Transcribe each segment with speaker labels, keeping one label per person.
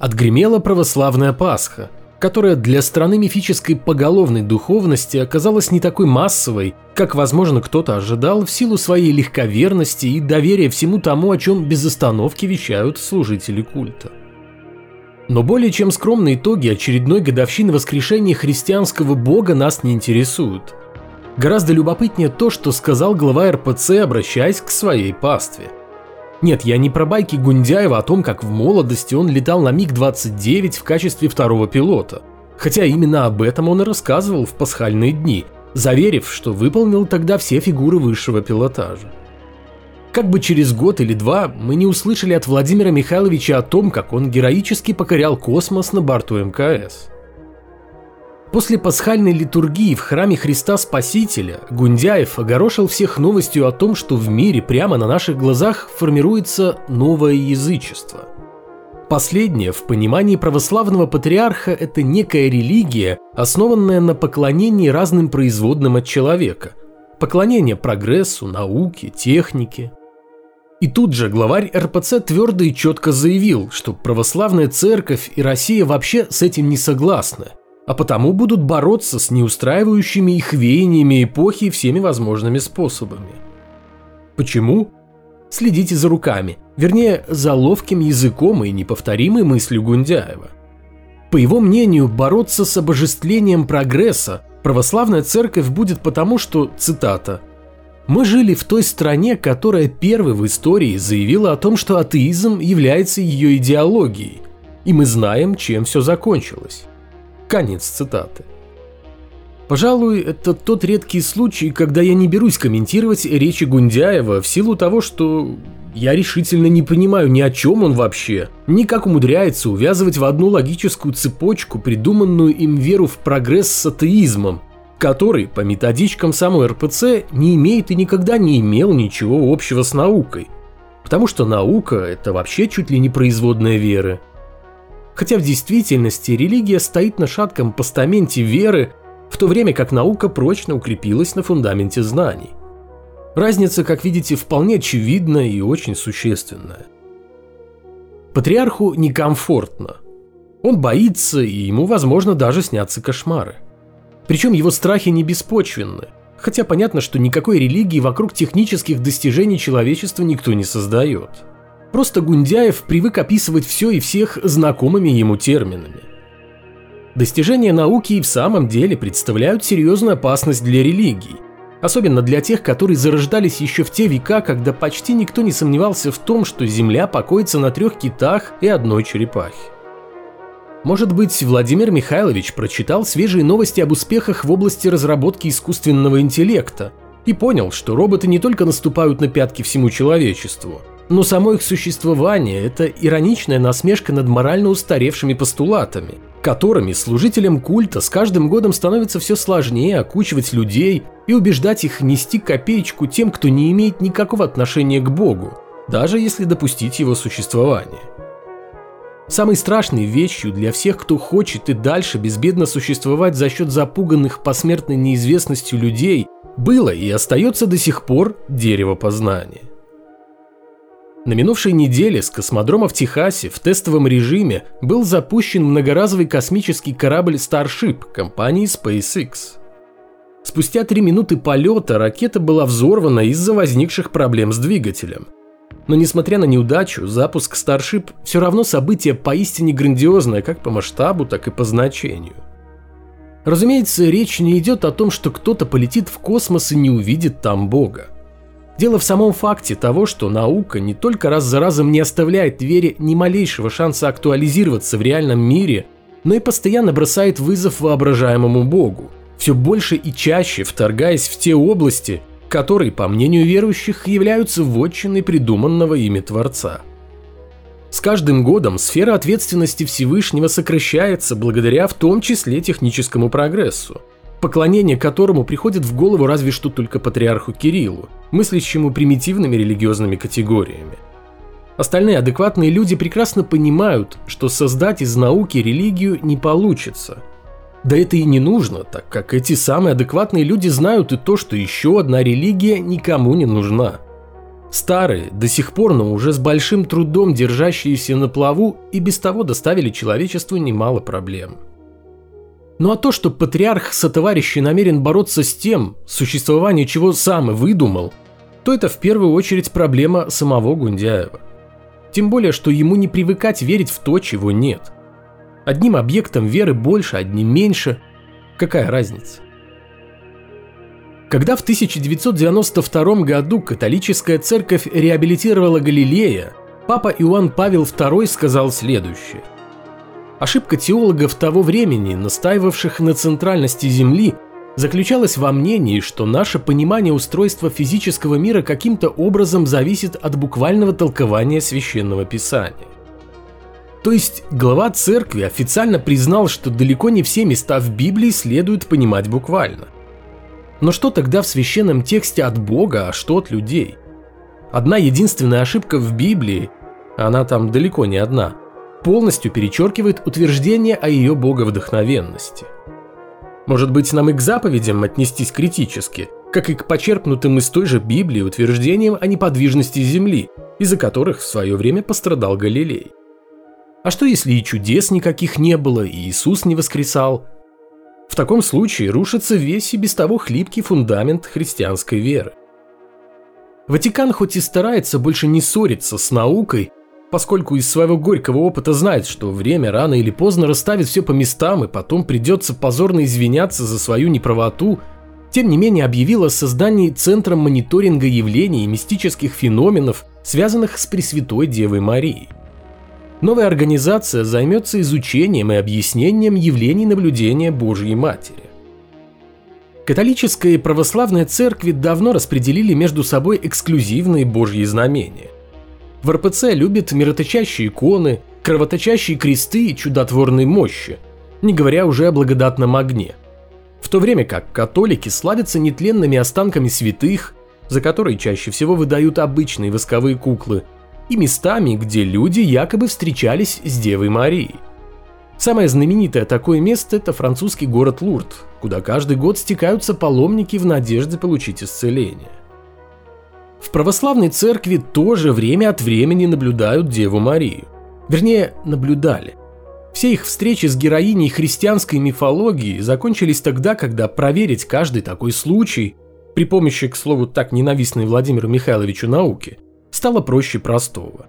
Speaker 1: отгремела православная Пасха, которая для страны мифической поголовной духовности оказалась не такой массовой, как, возможно, кто-то ожидал в силу своей легковерности и доверия всему тому, о чем без остановки вещают служители культа. Но более чем скромные итоги очередной годовщины воскрешения христианского бога нас не интересуют. Гораздо любопытнее то, что сказал глава РПЦ, обращаясь к своей пастве – нет, я не про байки Гундяева о том, как в молодости он летал на МиГ-29 в качестве второго пилота. Хотя именно об этом он и рассказывал в пасхальные дни, заверив, что выполнил тогда все фигуры высшего пилотажа. Как бы через год или два мы не услышали от Владимира Михайловича о том, как он героически покорял космос на борту МКС. После пасхальной литургии в храме Христа Спасителя Гундяев огорошил всех новостью о том, что в мире прямо на наших глазах формируется новое язычество. Последнее, в понимании православного патриарха, это некая религия, основанная на поклонении разным производным от человека. Поклонение прогрессу, науке, технике. И тут же главарь РПЦ твердо и четко заявил, что православная церковь и Россия вообще с этим не согласны – а потому будут бороться с неустраивающими их веяниями эпохи всеми возможными способами. Почему? Следите за руками, вернее, за ловким языком и неповторимой мыслью Гундяева. По его мнению, бороться с обожествлением прогресса православная церковь будет потому, что, цитата, «Мы жили в той стране, которая первой в истории заявила о том, что атеизм является ее идеологией, и мы знаем, чем все закончилось. Конец цитаты. Пожалуй, это тот редкий случай, когда я не берусь комментировать речи Гундяева в силу того, что я решительно не понимаю ни о чем он вообще, ни как умудряется увязывать в одну логическую цепочку придуманную им веру в прогресс с атеизмом, который, по методичкам самой РПЦ, не имеет и никогда не имел ничего общего с наукой. Потому что наука – это вообще чуть ли не производная веры – Хотя в действительности религия стоит на шатком постаменте веры, в то время как наука прочно укрепилась на фундаменте знаний. Разница, как видите, вполне очевидна и очень существенная. Патриарху некомфортно. Он боится, и ему, возможно, даже снятся кошмары. Причем его страхи не беспочвенны, хотя понятно, что никакой религии вокруг технических достижений человечества никто не создает – Просто Гундяев привык описывать все и всех знакомыми ему терминами. Достижения науки и в самом деле представляют серьезную опасность для религий, особенно для тех, которые зарождались еще в те века, когда почти никто не сомневался в том, что Земля покоится на трех китах и одной черепахе. Может быть, Владимир Михайлович прочитал свежие новости об успехах в области разработки искусственного интеллекта и понял, что роботы не только наступают на пятки всему человечеству, но само их существование – это ироничная насмешка над морально устаревшими постулатами, которыми служителям культа с каждым годом становится все сложнее окучивать людей и убеждать их нести копеечку тем, кто не имеет никакого отношения к Богу, даже если допустить его существование. Самой страшной вещью для всех, кто хочет и дальше безбедно существовать за счет запуганных посмертной неизвестностью людей, было и остается до сих пор дерево познания. На минувшей неделе с космодрома в Техасе в тестовом режиме был запущен многоразовый космический корабль Starship компании SpaceX. Спустя три минуты полета ракета была взорвана из-за возникших проблем с двигателем. Но несмотря на неудачу, запуск Starship все равно событие поистине грандиозное как по масштабу, так и по значению. Разумеется, речь не идет о том, что кто-то полетит в космос и не увидит там Бога. Дело в самом факте того, что наука не только раз за разом не оставляет вере ни малейшего шанса актуализироваться в реальном мире, но и постоянно бросает вызов воображаемому Богу, все больше и чаще вторгаясь в те области, которые, по мнению верующих, являются вотчиной придуманного ими Творца. С каждым годом сфера ответственности Всевышнего сокращается благодаря в том числе техническому прогрессу – поклонение которому приходит в голову разве что только патриарху Кириллу, мыслящему примитивными религиозными категориями. Остальные адекватные люди прекрасно понимают, что создать из науки религию не получится. Да это и не нужно, так как эти самые адекватные люди знают и то, что еще одна религия никому не нужна. Старые, до сих пор, но уже с большим трудом держащиеся на плаву и без того доставили человечеству немало проблем. Ну а то, что патриарх сотоварищи намерен бороться с тем, существование чего сам и выдумал, то это в первую очередь проблема самого Гундяева. Тем более, что ему не привыкать верить в то, чего нет. Одним объектом веры больше, одним меньше. Какая разница? Когда в 1992 году католическая церковь реабилитировала Галилея, папа Иоанн Павел II сказал следующее. Ошибка теологов того времени, настаивавших на центральности Земли, заключалась во мнении, что наше понимание устройства физического мира каким-то образом зависит от буквального толкования священного писания. То есть глава церкви официально признал, что далеко не все места в Библии следует понимать буквально – но что тогда в священном тексте от Бога, а что от людей? Одна единственная ошибка в Библии, она там далеко не одна, полностью перечеркивает утверждение о ее боговдохновенности. Может быть, нам и к заповедям отнестись критически, как и к почерпнутым из той же Библии утверждениям о неподвижности Земли, из-за которых в свое время пострадал Галилей. А что если и чудес никаких не было, и Иисус не воскресал – в таком случае рушится весь и без того хлипкий фундамент христианской веры. Ватикан хоть и старается больше не ссориться с наукой, поскольку из своего горького опыта знает, что время рано или поздно расставит все по местам и потом придется позорно извиняться за свою неправоту, тем не менее объявил о создании Центра мониторинга явлений и мистических феноменов, связанных с Пресвятой Девой Марией. Новая организация займется изучением и объяснением явлений наблюдения Божьей Матери. Католическая и православная церкви давно распределили между собой эксклюзивные Божьи знамения. В РПЦ любят мироточащие иконы, кровоточащие кресты и чудотворные мощи, не говоря уже о благодатном огне. В то время как католики славятся нетленными останками святых, за которые чаще всего выдают обычные восковые куклы – и местами, где люди якобы встречались с Девой Марией. Самое знаменитое такое место – это французский город Лурд, куда каждый год стекаются паломники в надежде получить исцеление. В православной церкви тоже время от времени наблюдают Деву Марию. Вернее, наблюдали. Все их встречи с героиней христианской мифологии закончились тогда, когда проверить каждый такой случай при помощи, к слову, так ненавистной Владимиру Михайловичу науки – стало проще простого.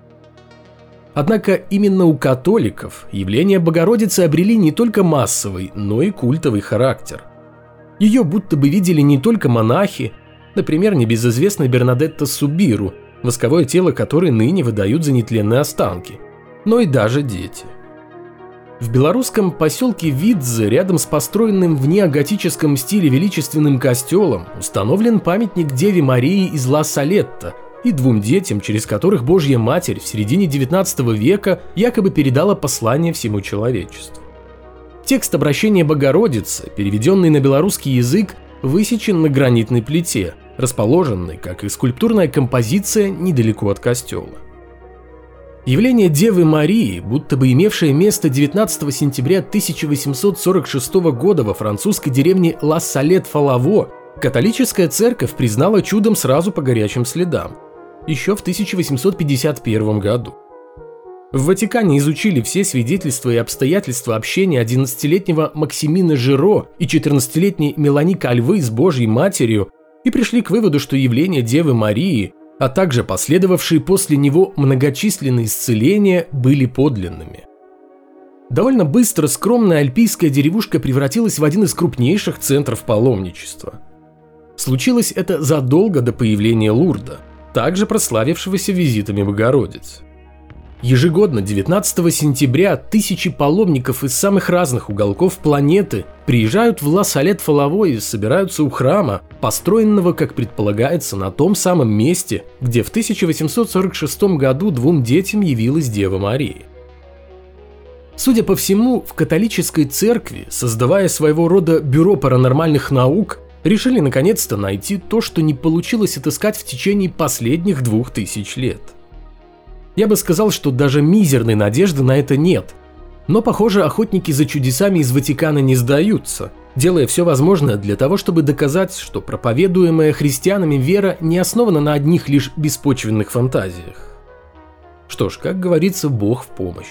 Speaker 1: Однако именно у католиков явления Богородицы обрели не только массовый, но и культовый характер. Ее будто бы видели не только монахи, например, небезызвестная Бернадетта Субиру, восковое тело которой ныне выдают за нетленные останки, но и даже дети. В белорусском поселке Видзе, рядом с построенным в неоготическом стиле величественным костелом, установлен памятник Деве Марии из Ла Салетта – и двум детям, через которых Божья Матерь в середине 19 века якобы передала послание всему человечеству. Текст обращения Богородицы, переведенный на белорусский язык, высечен на гранитной плите, расположенной, как и скульптурная композиция, недалеко от костела. Явление Девы Марии, будто бы имевшее место 19 сентября 1846 года во французской деревне Ла-Салет-Фалаво, католическая церковь признала чудом сразу по горячим следам – еще в 1851 году. В Ватикане изучили все свидетельства и обстоятельства общения 11-летнего Максимина Жиро и 14-летней Мелани Кальвы с Божьей Матерью и пришли к выводу, что явления Девы Марии, а также последовавшие после него многочисленные исцеления были подлинными. Довольно быстро скромная альпийская деревушка превратилась в один из крупнейших центров паломничества. Случилось это задолго до появления Лурда – также прославившегося визитами Богородицы. Ежегодно 19 сентября тысячи паломников из самых разных уголков планеты приезжают в Ла-Салет-Фалавой и собираются у храма, построенного, как предполагается, на том самом месте, где в 1846 году двум детям явилась Дева Мария. Судя по всему, в католической церкви, создавая своего рода бюро паранормальных наук, решили наконец-то найти то, что не получилось отыскать в течение последних двух тысяч лет. Я бы сказал, что даже мизерной надежды на это нет. Но, похоже, охотники за чудесами из Ватикана не сдаются, делая все возможное для того, чтобы доказать, что проповедуемая христианами вера не основана на одних лишь беспочвенных фантазиях. Что ж, как говорится, Бог в помощь.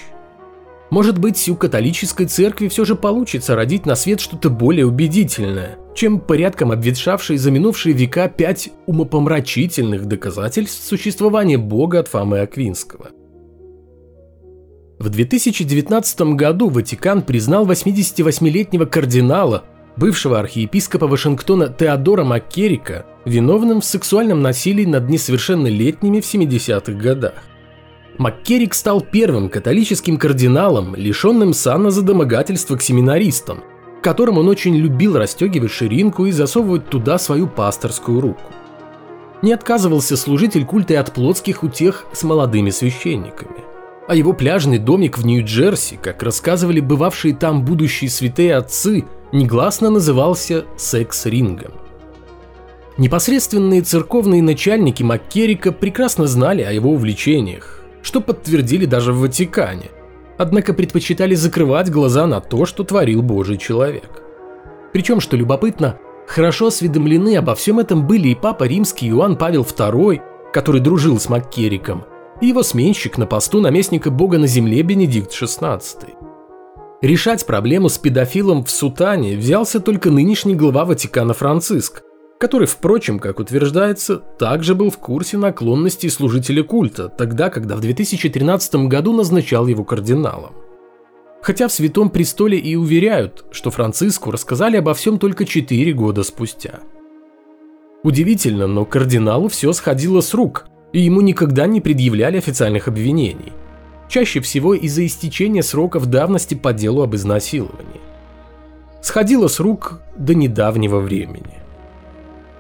Speaker 1: Может быть, у католической церкви все же получится родить на свет что-то более убедительное, чем порядком обветшавшие за минувшие века пять умопомрачительных доказательств существования Бога от Фомы Аквинского. В 2019 году Ватикан признал 88-летнего кардинала, бывшего архиепископа Вашингтона Теодора Маккерика, виновным в сексуальном насилии над несовершеннолетними в 70-х годах. Маккерик стал первым католическим кардиналом, лишенным сана за домогательство к семинаристам, которым он очень любил расстегивать ширинку и засовывать туда свою пасторскую руку. Не отказывался служитель культа и от плотских утех с молодыми священниками. А его пляжный домик в Нью-Джерси, как рассказывали бывавшие там будущие святые отцы, негласно назывался секс-рингом. Непосредственные церковные начальники Маккерика прекрасно знали о его увлечениях, что подтвердили даже в Ватикане, однако предпочитали закрывать глаза на то, что творил Божий человек. Причем, что любопытно, хорошо осведомлены обо всем этом были и папа римский Иоанн Павел II, который дружил с Маккериком, и его сменщик на посту наместника Бога на земле Бенедикт XVI. Решать проблему с педофилом в Сутане взялся только нынешний глава Ватикана Франциск, который, впрочем, как утверждается, также был в курсе наклонностей служителя культа, тогда, когда в 2013 году назначал его кардиналом. Хотя в Святом Престоле и уверяют, что Франциску рассказали обо всем только 4 года спустя. Удивительно, но кардиналу все сходило с рук, и ему никогда не предъявляли официальных обвинений. Чаще всего из-за истечения сроков давности по делу об изнасиловании. Сходило с рук до недавнего времени.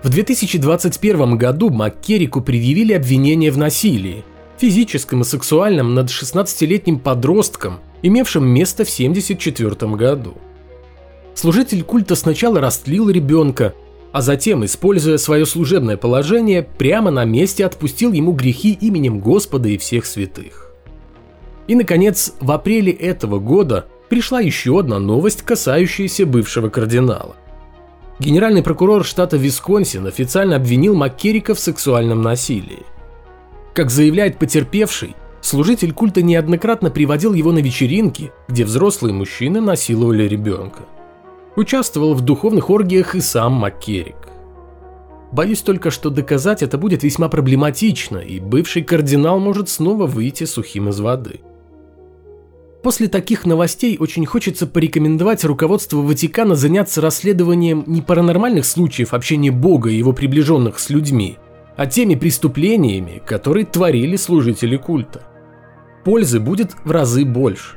Speaker 1: В 2021 году Маккерику предъявили обвинение в насилии, физическом и сексуальном над 16-летним подростком, имевшим место в 1974 году. Служитель культа сначала растлил ребенка, а затем, используя свое служебное положение, прямо на месте отпустил ему грехи именем Господа и всех святых. И, наконец, в апреле этого года пришла еще одна новость, касающаяся бывшего кардинала. Генеральный прокурор штата Висконсин официально обвинил Маккерика в сексуальном насилии. Как заявляет потерпевший, служитель культа неоднократно приводил его на вечеринки, где взрослые мужчины насиловали ребенка. Участвовал в духовных оргиях и сам Маккерик. Боюсь только, что доказать это будет весьма проблематично, и бывший кардинал может снова выйти сухим из воды. После таких новостей очень хочется порекомендовать руководству Ватикана заняться расследованием не паранормальных случаев общения Бога и его приближенных с людьми, а теми преступлениями, которые творили служители культа. Пользы будет в разы больше.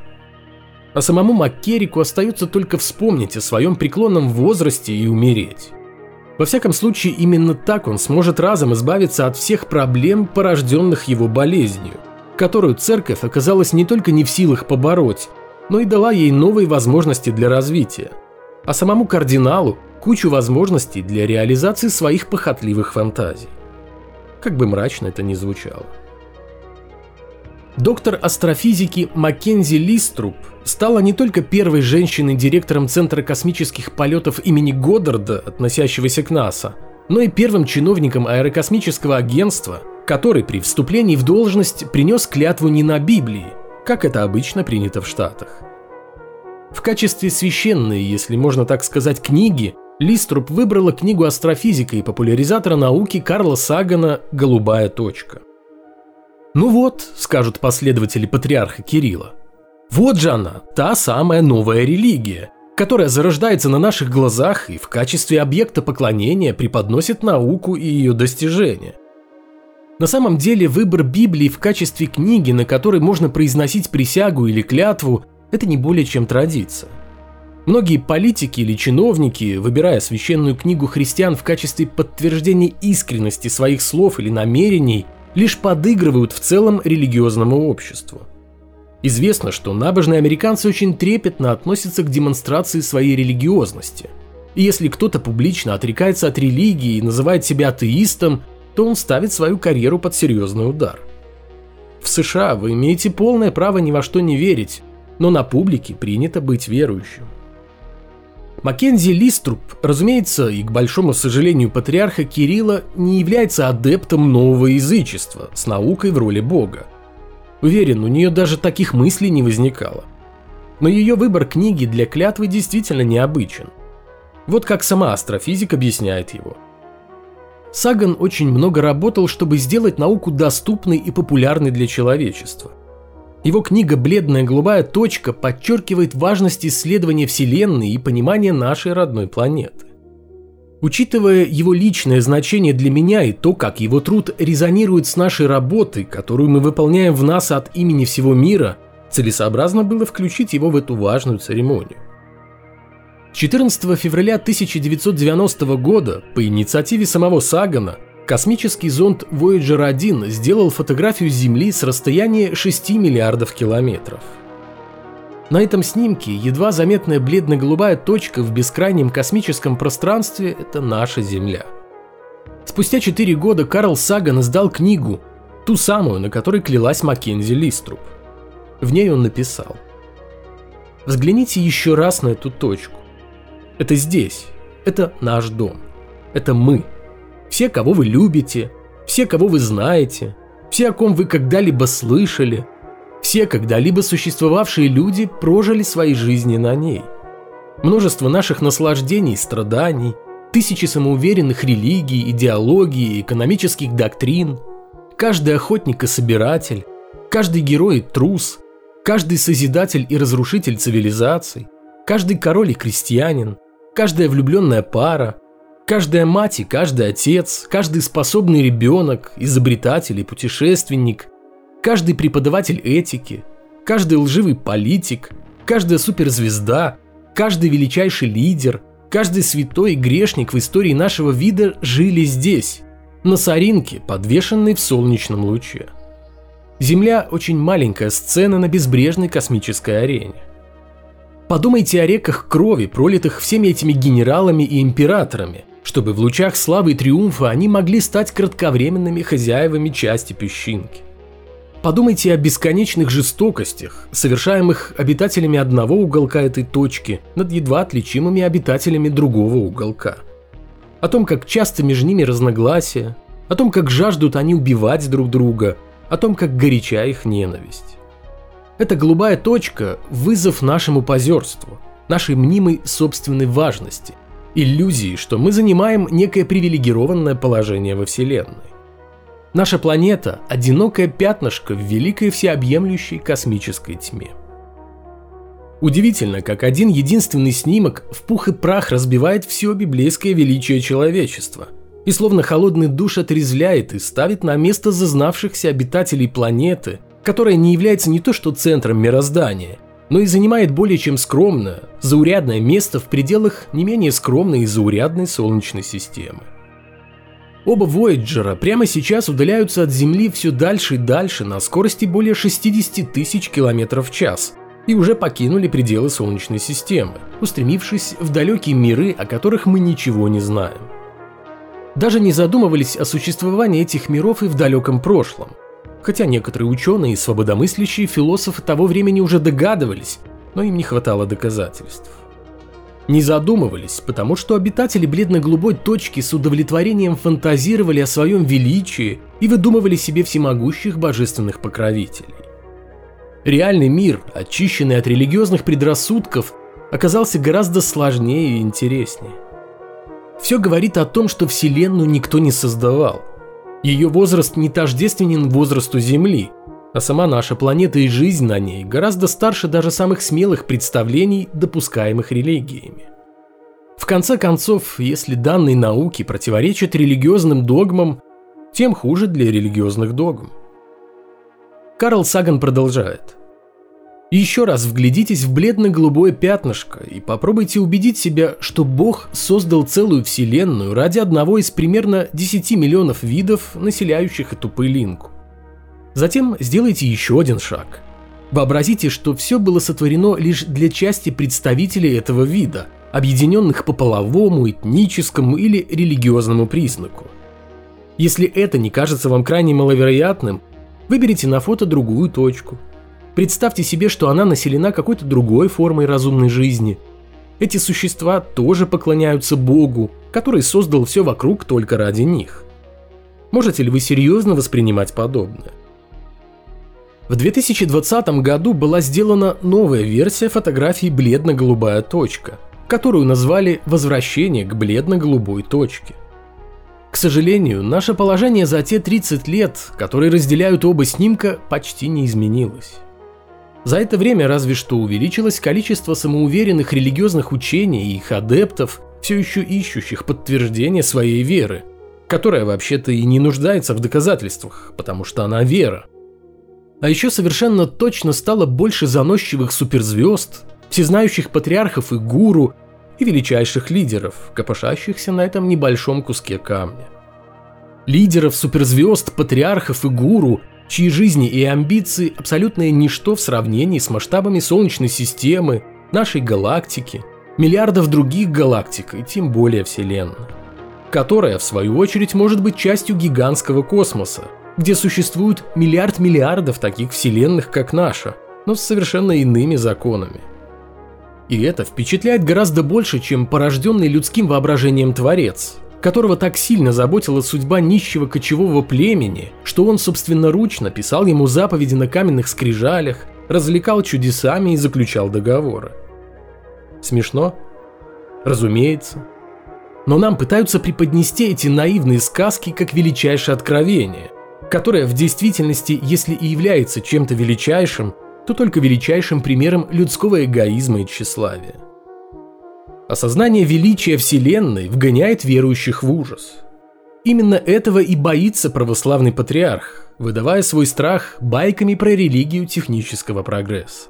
Speaker 1: А самому Маккерику остается только вспомнить о своем преклонном возрасте и умереть. Во всяком случае, именно так он сможет разом избавиться от всех проблем, порожденных его болезнью – которую церковь оказалась не только не в силах побороть, но и дала ей новые возможности для развития, а самому кардиналу кучу возможностей для реализации своих похотливых фантазий. Как бы мрачно это ни звучало. Доктор астрофизики Маккензи Листруп стала не только первой женщиной-директором Центра космических полетов имени Годдарда, относящегося к НАСА, но и первым чиновником аэрокосмического агентства – который при вступлении в должность принес клятву не на Библии, как это обычно принято в Штатах. В качестве священной, если можно так сказать, книги, Листруп выбрала книгу астрофизика и популяризатора науки Карла Сагана «Голубая точка». Ну вот, скажут последователи патриарха Кирилла, вот же она, та самая новая религия, которая зарождается на наших глазах и в качестве объекта поклонения преподносит науку и ее достижения. На самом деле выбор Библии в качестве книги, на которой можно произносить присягу или клятву, это не более чем традиция. Многие политики или чиновники, выбирая священную книгу христиан в качестве подтверждения искренности своих слов или намерений, лишь подыгрывают в целом религиозному обществу. Известно, что набожные американцы очень трепетно относятся к демонстрации своей религиозности. И если кто-то публично отрекается от религии и называет себя атеистом, то он ставит свою карьеру под серьезный удар. В США вы имеете полное право ни во что не верить, но на публике принято быть верующим. Маккензи Листруб, разумеется, и к большому сожалению патриарха Кирилла, не является адептом нового язычества с наукой в роли бога. Уверен, у нее даже таких мыслей не возникало. Но ее выбор книги для клятвы действительно необычен. Вот как сама астрофизик объясняет его. Саган очень много работал, чтобы сделать науку доступной и популярной для человечества – его книга «Бледная голубая точка» подчеркивает важность исследования Вселенной и понимания нашей родной планеты. Учитывая его личное значение для меня и то, как его труд резонирует с нашей работой, которую мы выполняем в НАСА от имени всего мира, целесообразно было включить его в эту важную церемонию. 14 февраля 1990 года по инициативе самого Сагана – Космический зонд Voyager 1 сделал фотографию Земли с расстояния 6 миллиардов километров. На этом снимке едва заметная бледно-голубая точка в бескрайнем космическом пространстве – это наша Земля. Спустя 4 года Карл Саган издал книгу, ту самую, на которой клялась Маккензи Листруб. В ней он написал «Взгляните еще раз на эту точку. Это здесь, это наш дом, это мы – все, кого вы любите, все, кого вы знаете, все, о ком вы когда-либо слышали, все когда-либо существовавшие люди прожили свои жизни на ней. Множество наших наслаждений, страданий, тысячи самоуверенных религий, идеологий, экономических доктрин, каждый охотник и собиратель, каждый герой и трус, каждый созидатель и разрушитель цивилизаций, каждый король и крестьянин, каждая влюбленная пара, Каждая мать и каждый отец, каждый способный ребенок, изобретатель и путешественник, каждый преподаватель этики, каждый лживый политик, каждая суперзвезда, каждый величайший лидер, каждый святой и грешник в истории нашего вида жили здесь, на соринке, подвешенной в солнечном луче. Земля – очень маленькая сцена на безбрежной космической арене. Подумайте о реках крови, пролитых всеми этими генералами и императорами – чтобы в лучах славы и триумфа они могли стать кратковременными хозяевами части песчинки. Подумайте о бесконечных жестокостях, совершаемых обитателями одного уголка этой точки над едва отличимыми обитателями другого уголка. О том, как часто между ними разногласия, о том, как жаждут они убивать друг друга, о том, как горяча их ненависть. Эта голубая точка – вызов нашему позерству, нашей мнимой собственной важности, иллюзии, что мы занимаем некое привилегированное положение во Вселенной. Наша планета – одинокое пятнышко в великой всеобъемлющей космической тьме. Удивительно, как один единственный снимок в пух и прах разбивает все библейское величие человечества и словно холодный душ отрезвляет и ставит на место зазнавшихся обитателей планеты, которая не является не то что центром мироздания, но и занимает более чем скромное, заурядное место в пределах не менее скромной и заурядной Солнечной системы. Оба Вояджера прямо сейчас удаляются от Земли все дальше и дальше на скорости более 60 тысяч километров в час и уже покинули пределы Солнечной системы, устремившись в далекие миры, о которых мы ничего не знаем. Даже не задумывались о существовании этих миров и в далеком прошлом, хотя некоторые ученые и свободомыслящие философы того времени уже догадывались, но им не хватало доказательств. Не задумывались, потому что обитатели бледно-голубой точки с удовлетворением фантазировали о своем величии и выдумывали себе всемогущих божественных покровителей. Реальный мир, очищенный от религиозных предрассудков, оказался гораздо сложнее и интереснее. Все говорит о том, что Вселенную никто не создавал – ее возраст не тождественен возрасту Земли, а сама наша планета и жизнь на ней гораздо старше даже самых смелых представлений, допускаемых религиями. В конце концов, если данные науки противоречат религиозным догмам, тем хуже для религиозных догм. Карл Саган продолжает – еще раз вглядитесь в бледно-голубое пятнышко и попробуйте убедить себя, что Бог создал целую вселенную ради одного из примерно 10 миллионов видов, населяющих эту пылинку. Затем сделайте еще один шаг. Вообразите, что все было сотворено лишь для части представителей этого вида, объединенных по половому, этническому или религиозному признаку. Если это не кажется вам крайне маловероятным, выберите на фото другую точку – Представьте себе, что она населена какой-то другой формой разумной жизни. эти существа тоже поклоняются Богу, который создал все вокруг только ради них. Можете ли вы серьезно воспринимать подобное? В 2020 году была сделана новая версия фотографии «Бледно-голубая точка», которую назвали «Возвращение к бледно-голубой точке». К сожалению, наше положение за те 30 лет, которые разделяют оба снимка, почти не изменилось. За это время разве что увеличилось количество самоуверенных религиозных учений и их адептов, все еще ищущих подтверждение своей веры, которая вообще-то и не нуждается в доказательствах, потому что она вера. А еще совершенно точно стало больше заносчивых суперзвезд, всезнающих патриархов и гуру, и величайших лидеров, копошащихся на этом небольшом куске камня. Лидеров, суперзвезд, патриархов и гуру, чьи жизни и амбиции абсолютное ничто в сравнении с масштабами Солнечной системы, нашей галактики, миллиардов других галактик и тем более Вселенной, которая, в свою очередь, может быть частью гигантского космоса, где существует миллиард миллиардов таких вселенных, как наша, но с совершенно иными законами. И это впечатляет гораздо больше, чем порожденный людским воображением Творец, которого так сильно заботила судьба нищего кочевого племени, что он собственноручно писал ему заповеди на каменных скрижалях, развлекал чудесами и заключал договоры. Смешно? Разумеется. Но нам пытаются преподнести эти наивные сказки как величайшее откровение, которая в действительности, если и является чем-то величайшим, то только величайшим примером людского эгоизма и тщеславия. Осознание величия Вселенной вгоняет верующих в ужас. Именно этого и боится православный патриарх, выдавая свой страх байками про религию технического прогресса.